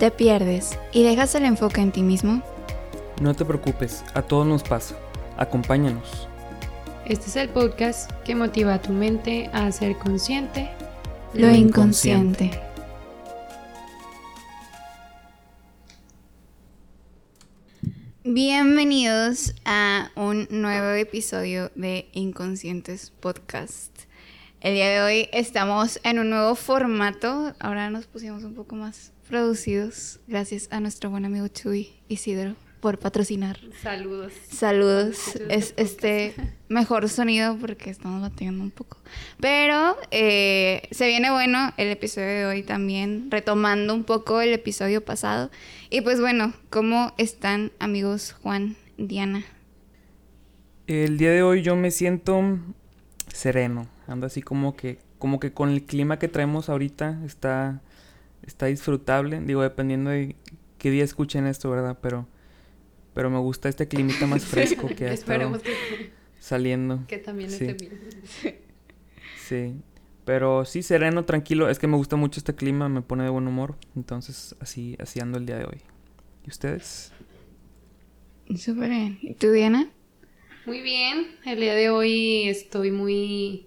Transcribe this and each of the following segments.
¿Te pierdes y dejas el enfoque en ti mismo? No te preocupes, a todos nos pasa. Acompáñanos. Este es el podcast que motiva a tu mente a ser consciente Lo inconsciente. Bienvenidos a un nuevo episodio de Inconscientes Podcast. El día de hoy estamos en un nuevo formato. Ahora nos pusimos un poco más producidos. Gracias a nuestro buen amigo Chuy Isidro por patrocinar. Saludos. Saludos. Es este mejor sonido porque estamos batiendo un poco. Pero eh, se viene bueno el episodio de hoy también, retomando un poco el episodio pasado. Y pues bueno, ¿cómo están amigos Juan, Diana? El día de hoy yo me siento sereno. Ando así como que, como que con el clima que traemos ahorita está, está disfrutable. Digo, dependiendo de qué día escuchen esto, ¿verdad? Pero, pero me gusta este climita más fresco que ha estado Esperemos que, saliendo. que también Sí. esté bien. Sí. Pero sí, sereno, tranquilo. Es que me gusta mucho este clima, me pone de buen humor. Entonces, así, así ando el día de hoy. ¿Y ustedes? Súper bien. ¿Y tú, Diana? Muy bien. El día de hoy estoy muy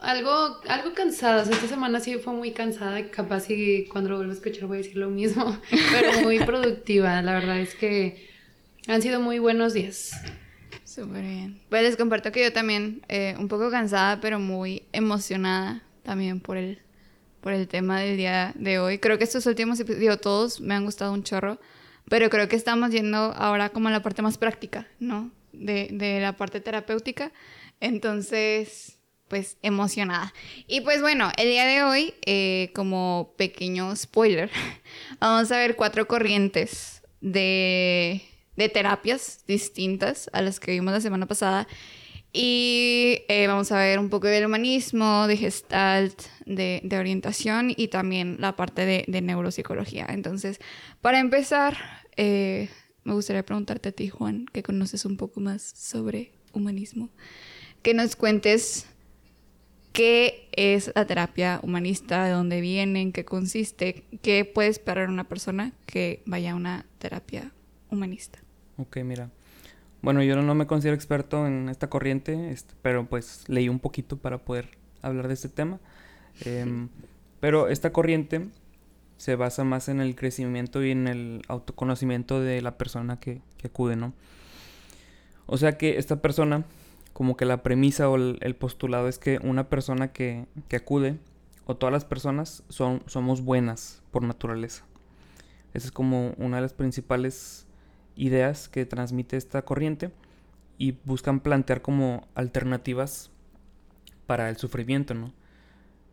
algo, algo cansada. Esta semana sí fue muy cansada. Capaz y cuando lo vuelva a escuchar voy a decir lo mismo. Pero muy productiva. La verdad es que han sido muy buenos días. Súper bien. Pues les comparto que yo también, eh, un poco cansada, pero muy emocionada también por el, por el tema del día de hoy. Creo que estos últimos episodios, todos me han gustado un chorro, pero creo que estamos yendo ahora como a la parte más práctica, ¿no? De, de la parte terapéutica. Entonces, pues emocionada. Y pues bueno, el día de hoy, eh, como pequeño spoiler, vamos a ver cuatro corrientes de, de terapias distintas a las que vimos la semana pasada. Y eh, vamos a ver un poco del humanismo, de gestalt, de, orientación y también la parte de, de neuropsicología. Entonces, para empezar, eh, me gustaría preguntarte a ti, Juan, que conoces un poco más sobre humanismo, que nos cuentes qué es la terapia humanista, de dónde viene, en qué consiste, qué puede esperar una persona que vaya a una terapia humanista. Ok, mira. Bueno, yo no me considero experto en esta corriente, pero pues leí un poquito para poder hablar de este tema. Em, pero esta corriente se basa más en el crecimiento y en el autoconocimiento de la persona que acude, ¿no? O sea que esta persona, como que la premisa o el, postulado es que una persona que, que acude, o todas las personas, son, somos buenas por naturaleza. Esa es como una de las principales ideas que transmite esta corriente y buscan plantear como alternativas para el sufrimiento, ¿no?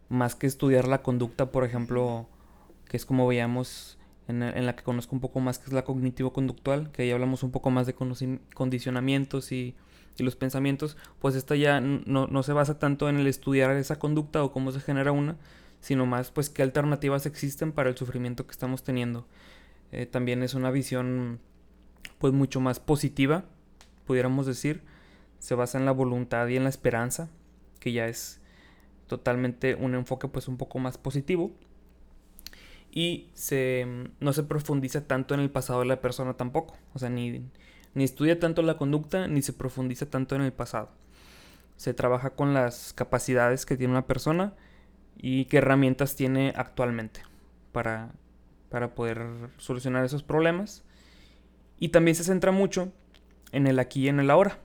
Más que estudiar la conducta, por ejemplo, que es como veíamos en, en la que conozco un poco más, que es la cognitivo-conductual, que ahí hablamos un poco más de condicionamientos y, y los pensamientos, pues esta ya no, no se basa tanto en el estudiar esa conducta o cómo se genera una, sino más pues qué alternativas existen para el sufrimiento que estamos teniendo. Eh, también es una visión pues mucho más positiva, pudiéramos decir. Se basa en la voluntad y en la esperanza, que ya es totalmente un enfoque pues un poco más positivo. Y se, mm, no se profundiza tanto en el pasado de la persona tampoco. O sea, ni, ni estudia tanto la conducta, ni se profundiza tanto en el pasado. Se trabaja con las capacidades que tiene una persona y qué herramientas tiene actualmente para, para poder solucionar esos problemas. Y también se centra mucho en el aquí y en el ahora.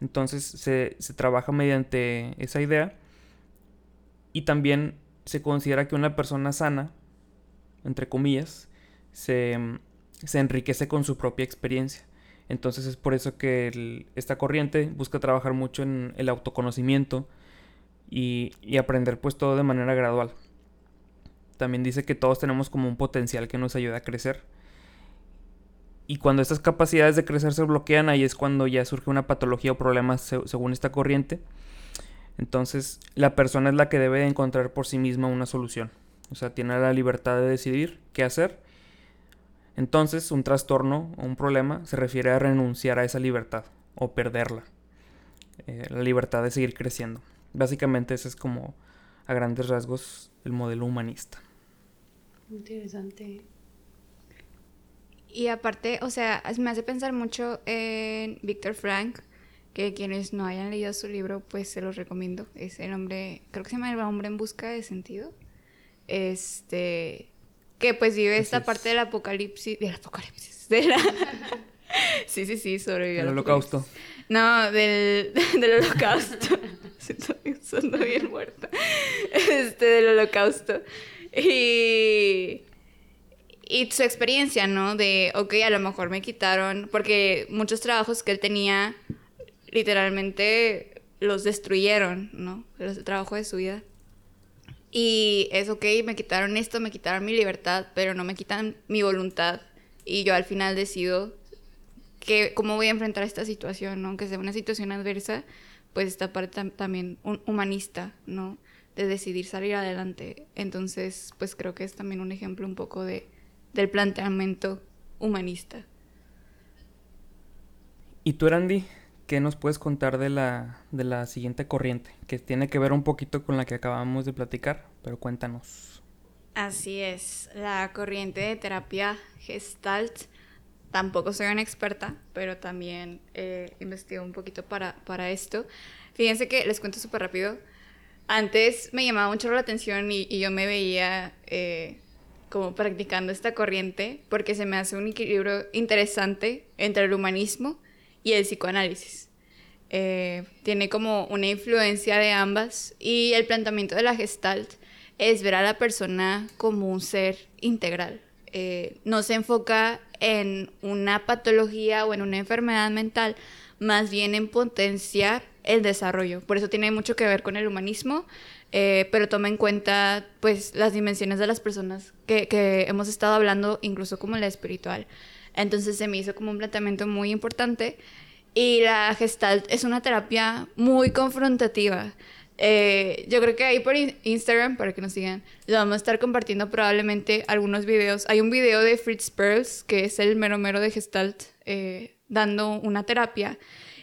Entonces se, se trabaja mediante esa idea. Y también se considera que una persona sana, entre comillas, se, se enriquece con su propia experiencia. Entonces es por eso que esta corriente busca trabajar mucho en el autoconocimiento y, y aprender pues todo de manera gradual. También dice que todos tenemos como un potencial que nos ayuda a crecer. Y cuando estas capacidades de crecer se bloquean, ahí es cuando ya surge una patología o problema se- según esta corriente. Entonces, la persona es la que debe de encontrar por sí misma una solución. O sea, tiene la libertad de decidir qué hacer. Entonces, un trastorno o un problema se refiere a renunciar a esa libertad o perderla. Eh, la libertad de seguir creciendo. Básicamente ese es como a grandes rasgos el modelo humanista. Interesante. Y aparte, o sea, me hace pensar mucho en Víctor Frank, que quienes no hayan leído su libro, pues se los recomiendo. Es el hombre, creo que se llama El hombre en busca de sentido. Este, que pues vive esta parte del apocalipsis, del apocalipsis, de la... sí, sí, sí, sobrevivió. El holocausto. No, del, del holocausto. Estoy bien muerta. Este, del holocausto. Y y su experiencia, ¿no? De, ok, a lo mejor me quitaron, porque muchos trabajos que él tenía, literalmente los destruyeron, ¿no? El trabajo de su vida. Y es, ok, me quitaron esto, me quitaron mi libertad, pero no me quitan mi voluntad. Y yo al final decido que, cómo voy a enfrentar esta situación, ¿no? Aunque sea una situación adversa, pues esta parte también humanista, ¿no? De decidir salir adelante. Entonces, pues creo que es también un ejemplo un poco de del planteamiento humanista. ¿Y tú, Randy, qué nos puedes contar de la, de la siguiente corriente? Que tiene que ver un poquito con la que acabamos de platicar, pero cuéntanos. Así es, la corriente de terapia gestalt. Tampoco soy una experta, pero también he investigado un poquito para, para esto. Fíjense que les cuento súper rápido. Antes me llamaba mucho la atención y, yo me veía eh, como practicando esta corriente porque se me hace un equilibrio interesante entre el humanismo y el psicoanálisis. Eh, tiene como una influencia de ambas y el planteamiento de la gestalt es ver a la persona como un ser integral. Eh, no se enfoca en una patología o en una enfermedad mental, más bien en potenciar el desarrollo. Por eso tiene mucho que ver con el humanismo eh, pero toma en cuenta pues las dimensiones de las personas que, que, hemos estado hablando, incluso como la espiritual. Entonces se me hizo como un planteamiento muy importante y la gestalt es una terapia muy confrontativa. Eh, yo creo que ahí por Instagram, para que nos sigan, lo vamos a estar compartiendo probablemente algunos videos. Hay un video de Fritz Perls, que es el mero mero de Gestalt, eh, dando una terapia.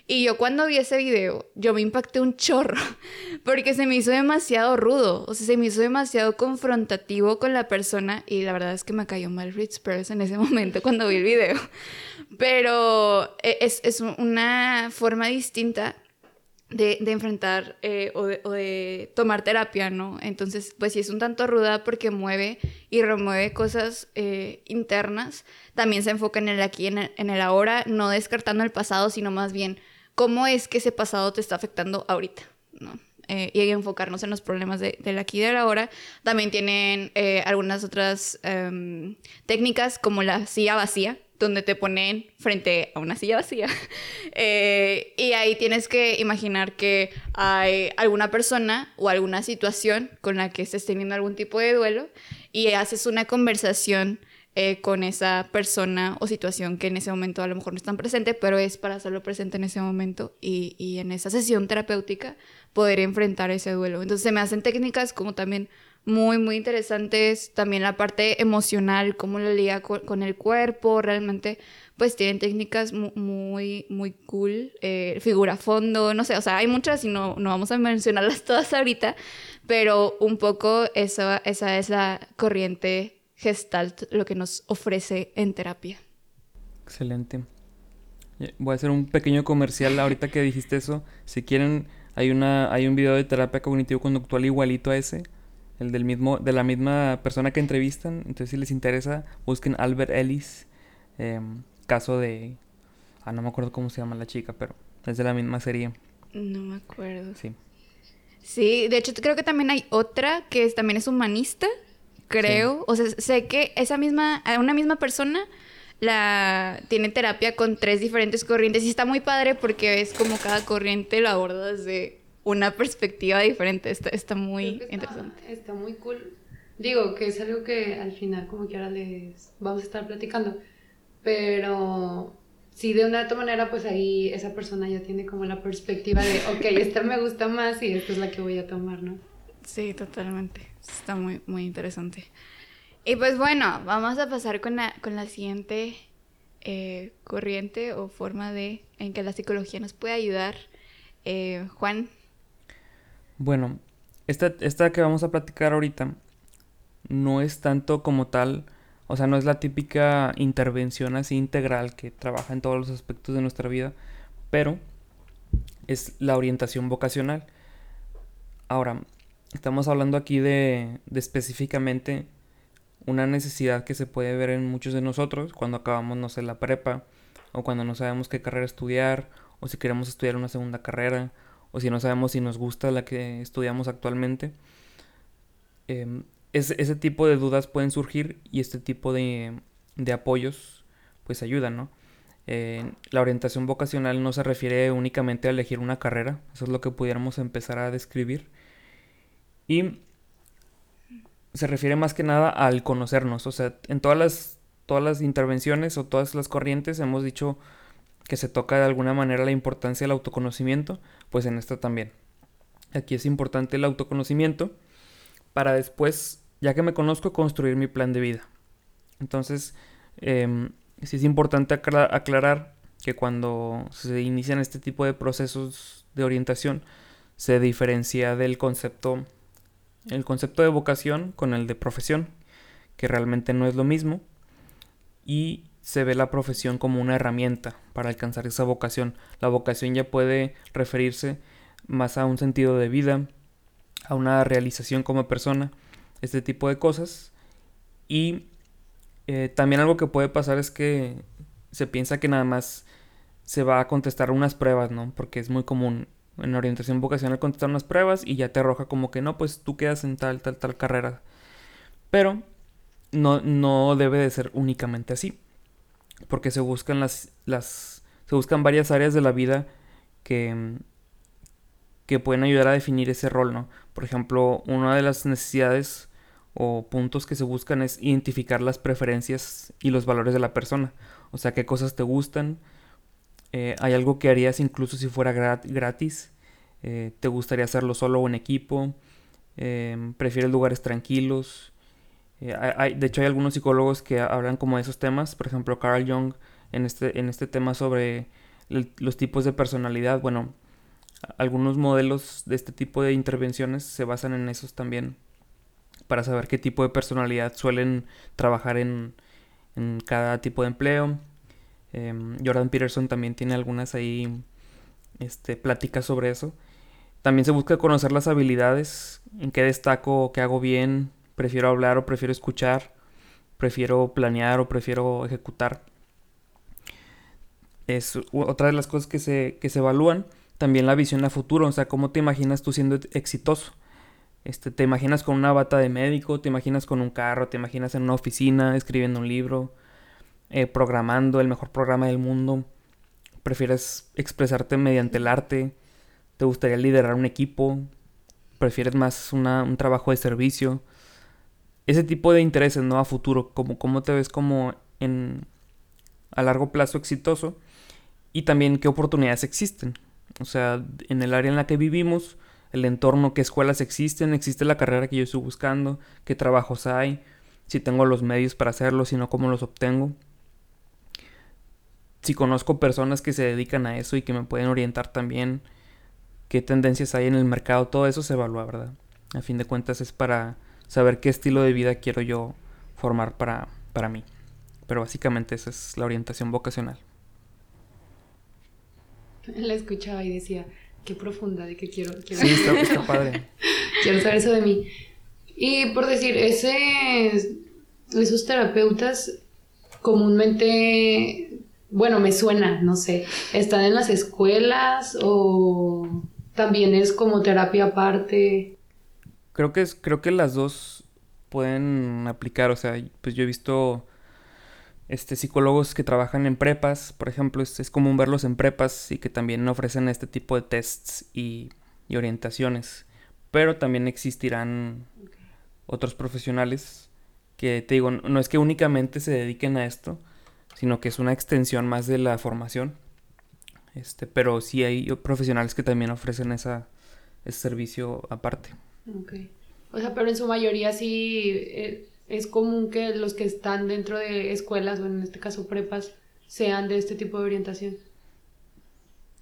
Y yo cuando vi ese video, yo me impacté un chorro, porque se me hizo demasiado rudo, o sea, se me hizo demasiado confrontativo con la persona y la verdad es que me cayó mal Fritz Perls en ese momento cuando vi el video. Pero e, es, es una forma distinta de, de enfrentar eh, o, de, tomar terapia, ¿no? Entonces, pues sí es un tanto ruda porque mueve y remueve cosas eh, internas. También se enfoca en el aquí, en en el ahora, no descartando el pasado, sino más bien cómo es que ese pasado te está afectando ahorita, ¿no? Eh, y enfocarnos en los problemas de, del aquí y del ahora. También tienen eh, algunas otras eh, técnicas como la silla vacía, donde te ponen frente a una silla vacía. Eh, y ahí tienes que imaginar que hay alguna persona o alguna situación con la que estés teniendo algún tipo de duelo y haces una conversación eh, con esa persona o situación que en ese momento a lo mejor no están presente, pero es para hacerlo presente en ese momento y, y, en esa sesión terapéutica poder enfrentar ese duelo. Entonces se me hacen técnicas como también muy, muy interesantes, también la parte emocional, cómo lo liga con, con el cuerpo, realmente pues tienen técnicas muy, muy cool, eh, figura fondo, no sé, o sea, hay muchas y no, no vamos a mencionarlas todas ahorita, pero un poco esa, esa es la corriente Gestalt lo que nos ofrece en terapia. Excelente. Voy a hacer un pequeño comercial ahorita que dijiste eso. Si quieren, hay una hay un video de terapia cognitivo-conductual igualito a ese, el del mismo de la misma persona que entrevistan. Entonces, si les interesa, busquen Albert Ellis, em, caso de ah no me acuerdo cómo se llama la chica, pero es de la misma serie. No me acuerdo. Sí. Sí, de hecho creo que también hay otra que es, también es humanista, creo. O sea, sé que esa misma, una misma persona la tiene terapia con tres diferentes corrientes y está muy padre porque es como cada corriente lo aborda desde una perspectiva diferente. Está, está muy está, interesante. Está muy cool. Digo que es algo que al final como que ahora les vamos a estar platicando. Pero sí, de una u otra manera, pues ahí esa persona ya tiene como la perspectiva de, ok, esta me gusta más y esta es la que voy a tomar, ¿no? Sí, totalmente. Está muy, muy interesante. Y pues bueno, vamos a pasar con la, con la siguiente eh, corriente o forma de en que la psicología nos puede ayudar. Eh, Juan. Bueno, esta, esta que vamos a platicar ahorita no es tanto como tal, o sea, no es la típica intervención así integral que trabaja en todos los aspectos de nuestra vida, pero es la orientación vocacional. Ahora, estamos hablando aquí de, de específicamente una necesidad que se puede ver en muchos de nosotros cuando acabamos, no sé, la prepa, o cuando no sabemos qué carrera estudiar, o si queremos estudiar una segunda carrera, o si no sabemos si nos gusta la que estudiamos actualmente. Em, ese tipo de dudas pueden surgir y este tipo de, de apoyos pues ayudan, ¿no? La orientación vocacional no se refiere únicamente a elegir una carrera, eso es lo que pudiéramos empezar a describir. Y se refiere más que nada al conocernos, o sea, en todas las, todas las intervenciones o todas las corrientes hemos dicho que se toca de alguna manera la importancia del autoconocimiento, pues en esta también. Aquí es importante el autoconocimiento para después ya que me conozco, construir mi plan de vida. Entonces, eh, sí es importante aclarar que cuando se inician este tipo de procesos de orientación, se diferencia del concepto, el concepto de vocación con el de profesión, que realmente no es lo mismo, y se ve la profesión como una herramienta para alcanzar esa vocación. La vocación ya puede referirse más a un sentido de vida, a una realización como persona, este tipo de cosas. Y eh, también algo que puede pasar es que se piensa que nada más se va a contestar unas pruebas, ¿no? Porque es muy común en orientación vocacional contestar unas pruebas y ya te arroja como que no, pues tú quedas en tal, tal, tal carrera. Pero no, no debe de ser únicamente así. Porque se buscan las, las. Se buscan varias áreas de la vida que. que pueden ayudar a definir ese rol, ¿no? Por ejemplo, una de las necesidades o puntos que se buscan es identificar las preferencias y los valores de la persona. O sea, qué cosas te gustan. Eh, hay algo que harías incluso si fuera gratis. Eh, te gustaría hacerlo solo o en equipo. Em, prefieres lugares tranquilos. Eh, de hecho, hay algunos psicólogos que hablan como de esos temas. Por ejemplo, Carl Jung en este, en este tema sobre los tipos de personalidad. Bueno, algunos modelos de este tipo de intervenciones se basan en esos también para saber qué tipo de personalidad suelen trabajar en, cada tipo de empleo. Em, Jordan Peterson también tiene algunas ahí este, pláticas sobre eso. También se busca conocer las habilidades, en qué destaco, qué hago bien, prefiero hablar o prefiero escuchar, prefiero planear o prefiero ejecutar. Es otra de las cosas que se, que se evalúan. También la visión a futuro, o sea, cómo te imaginas tú siendo exitoso. Este, te imaginas con una bata de médico, te imaginas con un carro, te imaginas en una oficina, escribiendo un libro, eh, programando el mejor programa del mundo. Prefieres expresarte mediante el arte, te gustaría liderar un equipo, prefieres más un trabajo de servicio. Ese tipo de intereses, ¿no? A futuro, como cómo te ves como en a largo plazo exitoso y también qué oportunidades existen. O sea, en el área en la que vivimos, el entorno, qué escuelas existen, existe la carrera que yo estoy buscando, qué trabajos hay, si tengo los medios para hacerlo, si no, cómo los obtengo. Si conozco personas que se dedican a eso y que me pueden orientar también, qué tendencias hay en el mercado, todo eso se evalúa, ¿verdad? A fin de cuentas es para saber qué estilo de vida quiero yo formar para, para mí. Pero básicamente esa es la orientación vocacional. La escuchaba y decía, qué profunda de que quiero. quiero sí, está, padre. quiero saber eso de mí. Y por decir, ese, esos terapeutas comúnmente, bueno, me suena, no sé, están en las escuelas o también es como terapia aparte. Creo que es, creo que las dos pueden aplicar, o sea, pues yo he visto este, psicólogos que trabajan en prepas, por ejemplo, es, común verlos en prepas y que también ofrecen este tipo de tests y, orientaciones. Pero también existirán otros profesionales que, te digo, no es que únicamente se dediquen a esto, sino que es una extensión más de la formación. Este, pero sí hay profesionales que también ofrecen esa, ese servicio aparte. Ok. O sea, pero en su mayoría sí... Eh, es común que los que están dentro de escuelas o en este caso prepas sean de este tipo de orientación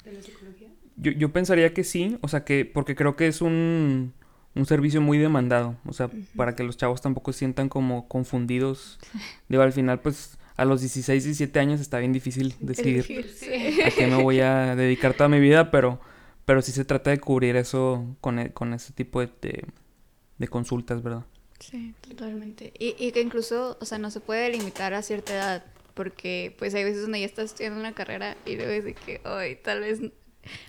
de la psicología. Yo, yo pensaría que sí, o sea que porque creo que es un, un servicio muy demandado, o sea, para que los chavos tampoco se sientan como confundidos. Digo, al final, pues a los 16, 17 años está bien difícil decidir a qué me voy a dedicar toda mi vida, pero, pero sí se trata de cubrir eso con, e, con ese tipo de, de, consultas, ¿verdad? Sí, totalmente. Y, y que incluso, o sea, no se puede limitar a cierta edad, porque pues hay veces donde ya estás estudiando una carrera y luego de que, hoy tal vez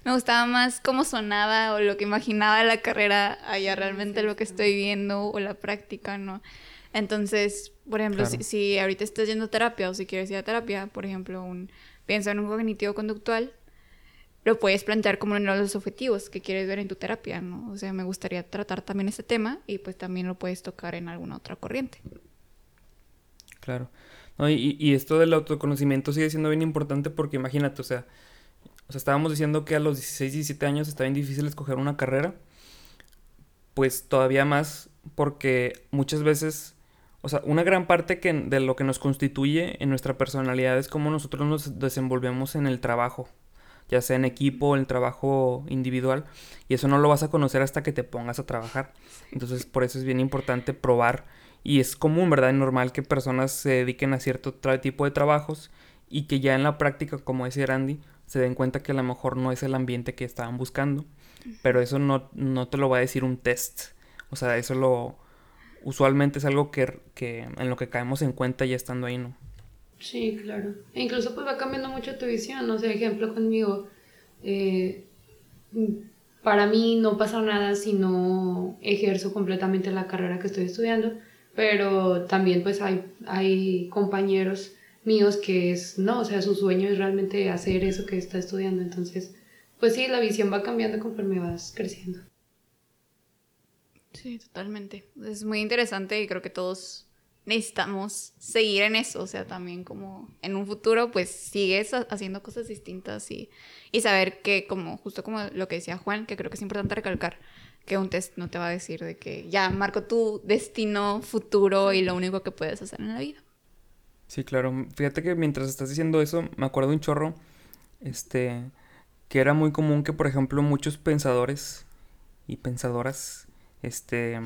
me gustaba más cómo sonaba o lo que imaginaba la carrera allá realmente lo que estoy viendo o la práctica, ¿no? Entonces, por ejemplo, si, ahorita estás yendo a terapia o si quieres ir a terapia, por ejemplo, un, piensa en un cognitivo conductual, lo puedes plantear como uno de los objetivos que quieres ver en tu terapia, ¿no? O sea, me gustaría tratar también este tema y pues también lo puedes tocar en alguna otra corriente. Claro. y, y esto del autoconocimiento sigue siendo bien importante porque imagínate, o sea, o sea, estábamos diciendo que a los 16, 17 años está bien difícil escoger una carrera. Pues todavía más porque muchas veces, o sea, una gran parte que, de lo que nos constituye en nuestra personalidad es cómo nosotros nos desenvolvemos en el trabajo, ya sea en equipo o en el trabajo individual, y eso no lo vas a conocer hasta que te pongas a trabajar. Entonces, por eso es bien importante probar, y es común, ¿verdad? Es normal que personas se dediquen a cierto tipo de trabajos y que ya en la práctica, como decía Randy, se den cuenta que a lo mejor no es el ambiente que estaban buscando. Pero eso no, no te lo va a decir un test. O sea, eso lo... Usualmente es algo que, que en lo que caemos en cuenta ya estando ahí, ¿no? Sí, claro. E incluso pues va cambiando mucho tu visión. O sea, ejemplo conmigo, eh, para mí no pasa nada si no ejerzo completamente la carrera que estoy estudiando, pero también pues hay, hay compañeros míos que es, no, o sea, su sueño es realmente hacer eso que está estudiando. Entonces, pues sí, la visión va cambiando conforme vas creciendo. Sí, totalmente. Es muy interesante y creo que todos necesitamos seguir en eso, o sea, también como en un futuro pues sigues haciendo cosas distintas y, y saber que como justo como lo que decía Juan, que creo que es importante recalcar, que un test no te va a decir de que ya marco tu destino futuro y lo único que puedes hacer en la vida. Sí, claro. Fíjate que mientras estás diciendo eso, me acuerdo un chorro, este, que era muy común que, por ejemplo, muchos pensadores y pensadoras, este,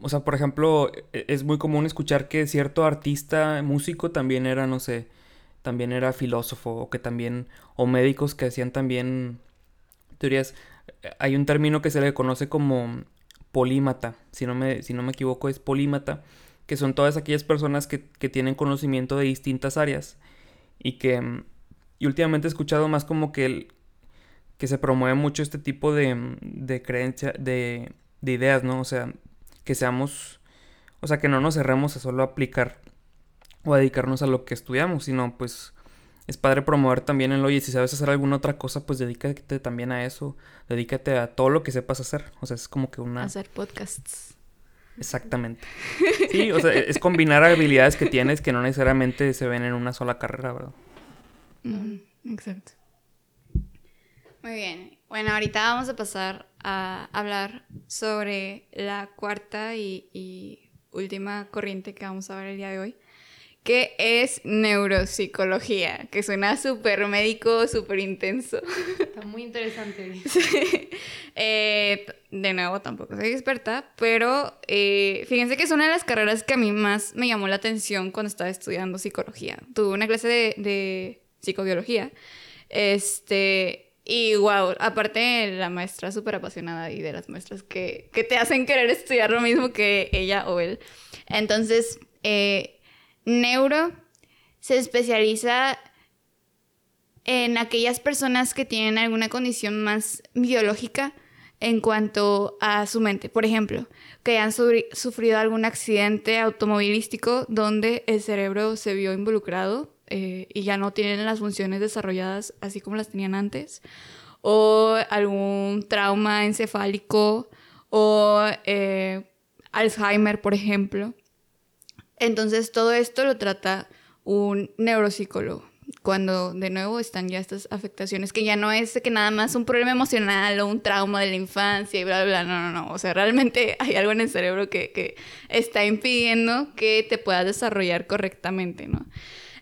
o sea, por ejemplo, e, es muy común escuchar que cierto artista, músico también era, no sé, también era filósofo, o que también, o médicos que hacían también teorías. Hay un término que se le conoce como polímata, si no me, si no me equivoco es polímata, que son todas aquellas personas que, tienen conocimiento de distintas áreas y que y últimamente he escuchado más como que, el, que se promueve mucho este tipo de, mm, de creencia, de, de ideas, ¿no? O sea, que seamos, o sea, que no nos cerremos a solo aplicar o a dedicarnos a lo que estudiamos, sino pues es padre promover también el, oye, si sabes hacer alguna otra cosa, pues dedícate también a eso, dedícate a todo lo que sepas hacer, o sea, es como que una... Hacer podcasts. Exactamente. Sí, o sea, es combinar habilidades que tienes que no necesariamente se ven en una sola carrera, ¿verdad? exacto. Muy bien. Bueno, ahorita vamos a pasar a hablar sobre la cuarta y, y última corriente que vamos a ver el día de hoy, que es neuropsicología, que suena súper médico, súper intenso. Está muy interesante. Eh, de nuevo, tampoco soy experta, pero eh, fíjense que es una de las carreras que a mí más me llamó la atención cuando estaba estudiando psicología. Tuve una clase de, de psicobiología. Este, y wow, aparte la maestra súper apasionada y de las maestras que, que, te hacen querer estudiar lo mismo que ella o él. Entonces, eh, Neuro se especializa en aquellas personas que tienen alguna condición más biológica en cuanto a su mente. Por ejemplo, que han sufrido algún accidente automovilístico donde el cerebro se vio involucrado eh, y ya no tienen las funciones desarrolladas así como las tenían antes. O algún trauma encefálico o eh, Alzheimer, por ejemplo. Entonces todo esto lo trata un neuropsicólogo. Cuando de nuevo están ya estas afectaciones, que ya no es que nada más un problema emocional o un trauma de la infancia y bla, bla, no, no, no. O sea, realmente hay algo en el cerebro que, que está impidiendo que te puedas desarrollar correctamente, ¿no?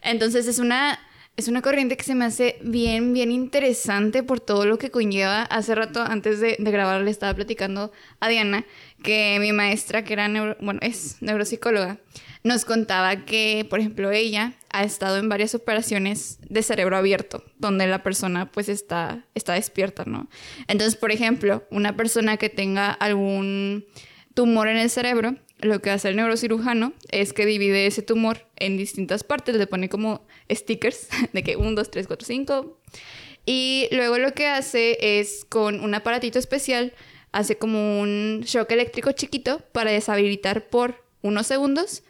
Entonces es una es una corriente que se me hace bien, bien interesante por todo lo que conlleva. Hace rato, antes de, grabar, le estaba platicando a Diana que mi maestra, que era, bueno, es neuropsicóloga, nos contaba que, por ejemplo, ella ha estado en varias operaciones de cerebro abierto, donde la persona pues está, está despierta, ¿no? Entonces, por ejemplo, una persona que tenga algún tumor en el cerebro, lo que hace el neurocirujano es que divide ese tumor en distintas partes, le pone como stickers de que 1, 2, 3, 4, 5. Y luego lo que hace es con un aparatito especial, hace como un shock eléctrico chiquito para deshabilitar por unos segundos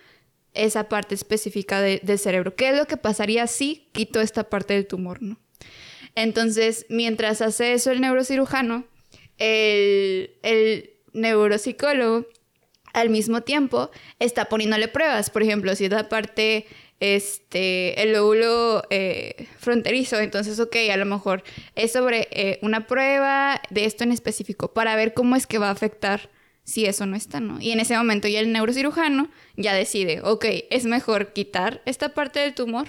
esa parte específica del cerebro. ¿Qué es lo que pasaría si quito esta parte del tumor, no? Entonces, mientras hace eso el neurocirujano, el neuropsicólogo al mismo tiempo está poniéndole pruebas. Por ejemplo, si es la parte, este, el lóbulo eh, fronterizo, entonces, ok, a lo mejor es sobre eh, una prueba de esto en específico para ver cómo es que va a afectar si eso no está, ¿no? Y en ese momento ya el neurocirujano ya decide, ok, es mejor quitar esta parte del tumor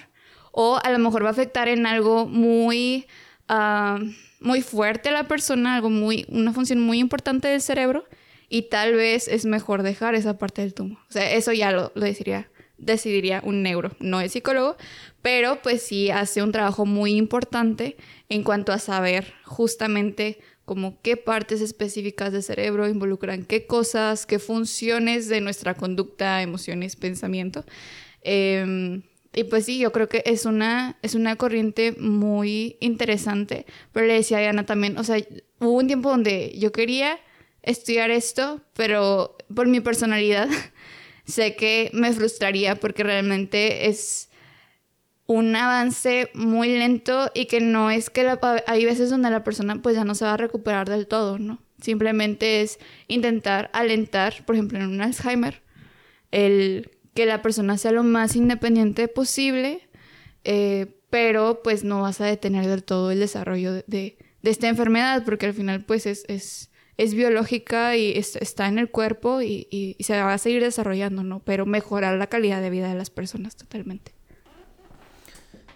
o a lo mejor va a afectar en algo muy... Ah, muy fuerte a la persona, algo muy, una función muy importante del cerebro, y tal vez es mejor dejar esa parte del tumor. O sea, eso ya lo, decidiría, decidiría un neuro, no el psicólogo, pero pues sí hace un trabajo muy importante en cuanto a saber justamente como qué partes específicas del cerebro involucran qué cosas, qué funciones de nuestra conducta, emociones, pensamiento. Em, y pues sí, yo creo que es una, es una corriente muy interesante. Pero le decía a Diana también, o sea, hubo un tiempo donde yo quería estudiar esto, pero por mi personalidad sé que me frustraría porque realmente es un avance muy lento y que no es que hay veces donde la persona pues ya no se va a recuperar del todo, ¿no? Simplemente es intentar alentar, por ejemplo en un Alzheimer, el que la persona sea lo más independiente posible, eh, pero pues no vas a detener del todo el desarrollo de, de, esta enfermedad porque al final pues es, es es biológica y está en el cuerpo y, se va a seguir desarrollando, ¿no? Pero mejorar la calidad de vida de las personas totalmente.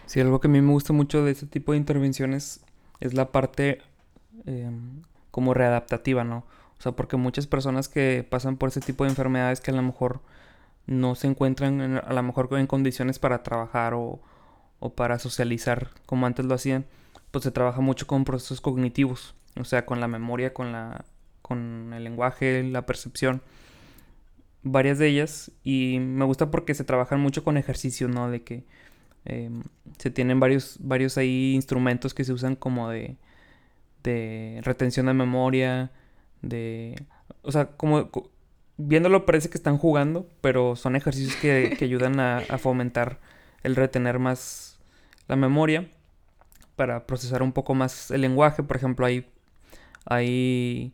Sí, algo que a mí me gusta mucho de este tipo de intervenciones es la parte em, como readaptativa, ¿no? O sea, porque muchas personas que pasan por ese tipo de enfermedades que a lo mejor no se encuentran a lo mejor en condiciones para trabajar o, o para socializar como antes lo hacían, pues se trabaja mucho con procesos cognitivos, o sea, con la memoria, con la con el lenguaje, la percepción. Varias de ellas. Y me gusta porque se trabajan mucho con ejercicio, ¿no? De que em, se tienen varios, varios ahí instrumentos que se usan como de, de retención de memoria, de... O sea, como viéndolo parece que están jugando, pero son ejercicios que, ayudan a, a, fomentar el retener más la memoria para procesar un poco más el lenguaje. Por ejemplo, hay, hay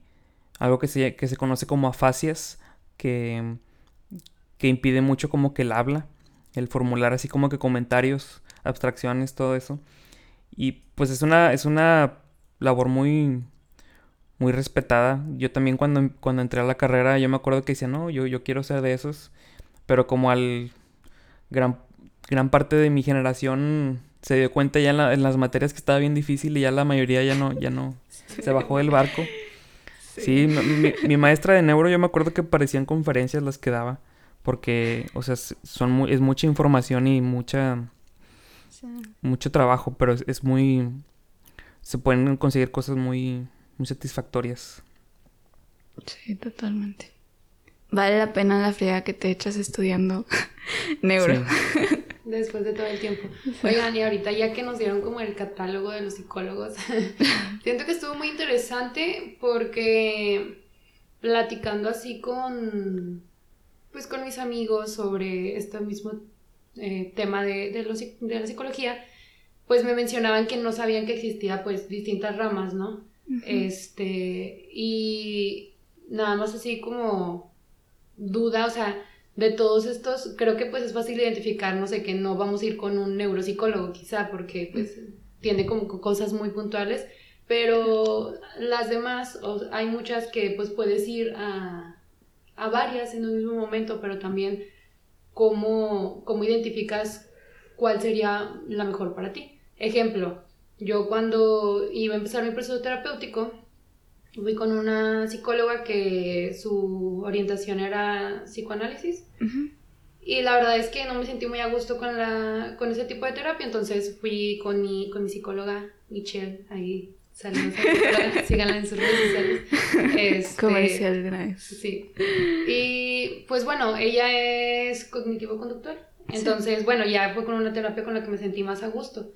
algo que se, que se conoce como afasias, que, que impide mucho como que el habla, el formular así como que comentarios, abstracciones, todo eso. Y pues es una, es una labor muy, muy respetada. Yo también cuando, cuando entré a la carrera, yo me acuerdo que decía, no, yo, yo quiero ser de esos. Pero como al gran, gran parte de mi generación se dio cuenta ya en, en, las materias que estaba bien difícil y ya la mayoría ya no, ya no se bajó del barco. Sí, mi, maestra de neuro yo me acuerdo que parecían conferencias las que daba. Porque, o sea, son es mucha información y mucha... Mucho trabajo, pero es, muy... Se pueden conseguir cosas muy, muy satisfactorias. Sí, totalmente. Vale la pena la friega que te echas estudiando neuro. Después de todo el tiempo. Oigan, y ahorita ya que nos dieron como el catálogo de los psicólogos, siento que estuvo muy interesante porque platicando así con, pues con mis amigos sobre este mismo eh, tema de, de, de, la psicología, pues me mencionaban que no sabían que existía pues distintas ramas, ¿no? Este, y nada más así como duda, o sea, de todos estos, creo que pues es fácil identificar, no sé, que no vamos a ir con un neuropsicólogo quizá, porque pues tiene como cosas muy puntuales, pero las demás, hay muchas que pues puedes ir a, varias en un mismo momento, pero también cómo, cómo identificas cuál sería la mejor para ti. Ejemplo, yo cuando iba a empezar mi proceso terapéutico, fui con una psicóloga que su orientación era psicoanálisis. Y la verdad es que no me sentí muy a gusto con, la, con ese tipo de terapia, entonces fui con mi, con mi psicóloga Michelle, ahí saludos a síganla en sus redes sociales. Este, Comercial vez. Sí. Y pues bueno, ella es cognitivo-conductor, entonces bueno, ya fue con una terapia con la que me sentí más a gusto.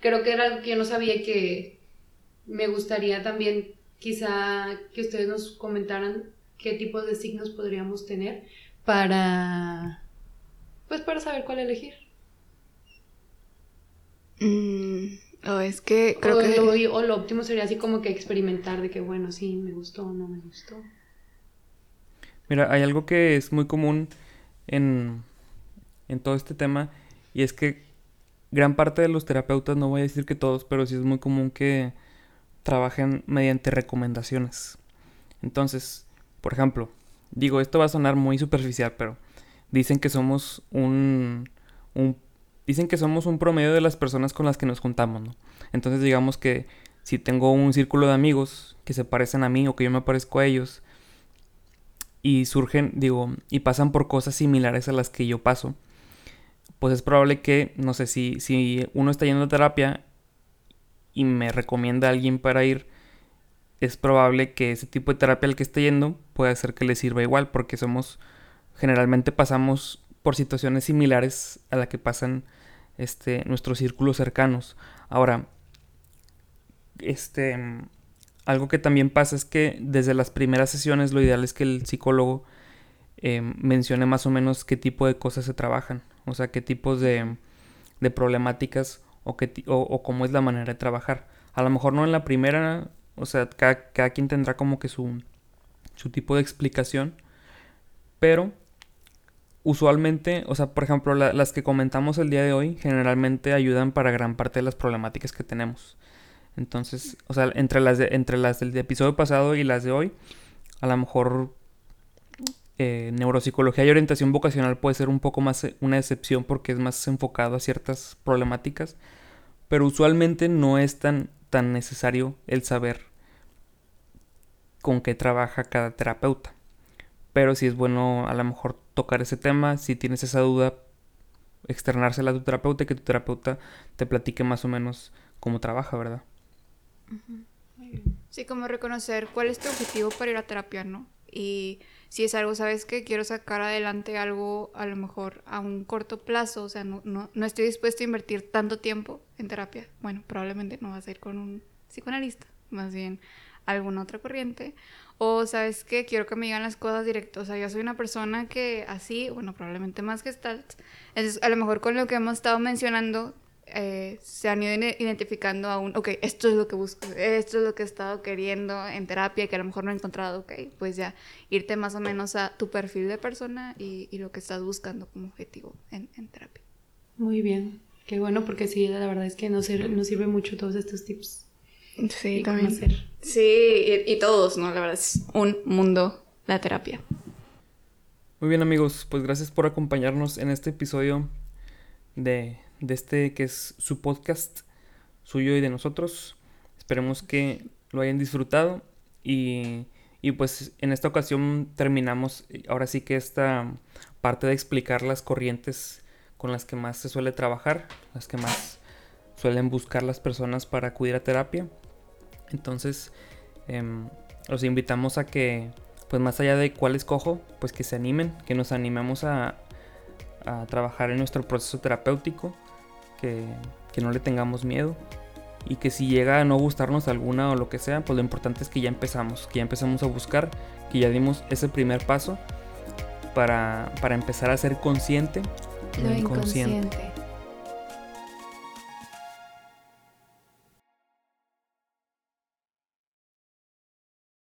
Creo que era algo que yo no sabía que me gustaría también quizá que ustedes nos comentaran qué tipos de signos podríamos tener para pues para saber cuál elegir. Mm, o es que creo o, que... Lo, o lo óptimo sería así como que experimentar de que bueno, sí, me gustó o no me gustó. Mira, hay algo que es muy común en, en todo este tema y es que gran parte de los terapeutas, no voy a decir que todos, pero sí es muy común que trabajen mediante recomendaciones. Entonces, por ejemplo, digo, esto va a sonar muy superficial, pero dicen que somos un, dicen que somos un promedio de las personas con las que nos juntamos. Entonces digamos que si tengo un círculo de amigos que se parecen a mí o que yo me parezco a ellos y surgen, digo, y pasan por cosas similares a las que yo paso, pues es probable que, no sé, si, si uno está yendo a terapia y me recomienda a alguien para ir, es probable que ese tipo de terapia al que esté yendo pueda hacer que le sirva igual, porque somos, generalmente pasamos por situaciones similares a la que pasan este, nuestros círculos cercanos. Ahora, este, algo que también pasa es que desde las primeras sesiones lo ideal es que el psicólogo eh, mencione más o menos qué tipo de cosas se trabajan, o sea, qué tipos de, de problemáticas o, qué, o, cómo es la manera de trabajar. A lo mejor no en la primera, o sea, cada, cada quien tendrá como que su, su tipo de explicación, pero usualmente, o sea, por ejemplo, las que comentamos el día de hoy generalmente ayudan para gran parte de las problemáticas que tenemos. Entonces, o sea, entre las, entre las del episodio pasado y las de hoy, a lo mejor eh, neuropsicología y orientación vocacional puede ser un poco más eh, una excepción porque es más enfocado a ciertas problemáticas, pero usualmente no es tan, tan necesario el saber con qué trabaja cada terapeuta. Pero si es bueno a lo mejor tocar ese tema, si tienes esa duda, externársela a tu terapeuta y que tu terapeuta te platique más o menos cómo trabaja, ¿verdad? Sí, como reconocer cuál es tu objetivo para ir a terapia, ¿no? Si es algo, ¿sabes que Quiero sacar adelante algo a lo mejor a un corto plazo, o sea, no, no, no estoy dispuesto a invertir tanto tiempo en terapia. Bueno, probablemente no vas a ir con un psicoanalista, más bien alguna otra corriente. O, ¿sabes que Quiero que me digan las cosas directas. O sea, yo soy una persona que así, bueno, probablemente más que tal. a lo mejor con lo que hemos estado mencionando, eh, se han ido identificando aún, ok, esto es lo que busco, esto es lo que he estado queriendo en terapia, que a lo mejor no he encontrado, ok, pues ya irte más o menos a tu perfil de persona y, y lo que estás buscando como objetivo en, en, terapia. Muy bien, qué bueno, porque sí, la verdad es que nos sirve, nos sirve mucho todos estos tips. Sí, también. Sí, y, y todos, ¿no? La verdad es un mundo la terapia. Muy bien amigos, pues gracias por acompañarnos en este episodio de de este que es su podcast suyo y de nosotros. Esperemos que lo hayan disfrutado y, y pues en esta ocasión terminamos ahora sí que esta parte de explicar las corrientes con las que más se suele trabajar, las que más suelen buscar las personas para acudir a terapia. Entonces, em, los invitamos a que, pues más allá de cuál escojo, pues que se animen, que nos animemos a, a trabajar en nuestro proceso terapéutico que, no le tengamos miedo y que si llega a no gustarnos alguna o lo que sea, pues lo importante es que ya empezamos, que ya empezamos a buscar, que ya dimos ese primer paso para, para empezar a ser consciente lo inconsciente.